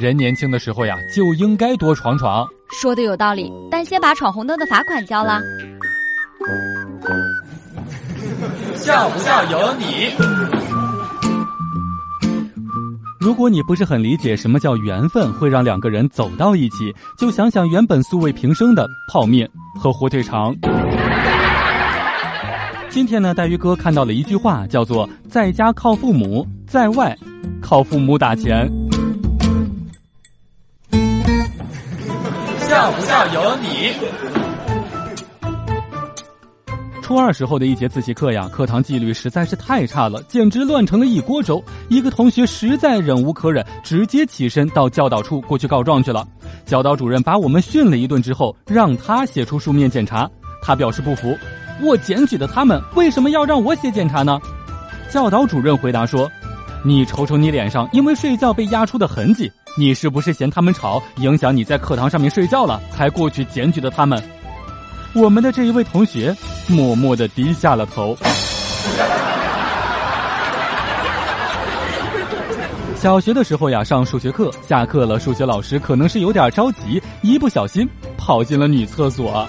人年轻的时候呀，就应该多闯闯。说的有道理，但先把闯红灯的罚款交了。笑不笑由你。如果你不是很理解什么叫缘分会让两个人走到一起，就想想原本素未平生的泡面和火腿肠。今天呢，带鱼哥看到了一句话，叫做“在家靠父母，在外靠父母打钱”。笑不笑有你。初二时候的一节自习课呀，课堂纪律实在是太差了，简直乱成了一锅粥。一个同学实在忍无可忍，直接起身到教导处过去告状去了。教导主任把我们训了一顿之后，让他写出书面检查。他表示不服，我检举的他们，为什么要让我写检查呢？教导主任回答说：“你瞅瞅你脸上因为睡觉被压出的痕迹，你是不是嫌他们吵，影响你在课堂上面睡觉了，才过去检举的他们？”我们的这一位同学默默的低下了头。小学的时候呀，上数学课，下课了，数学老师可能是有点着急，一不小心跑进了女厕所。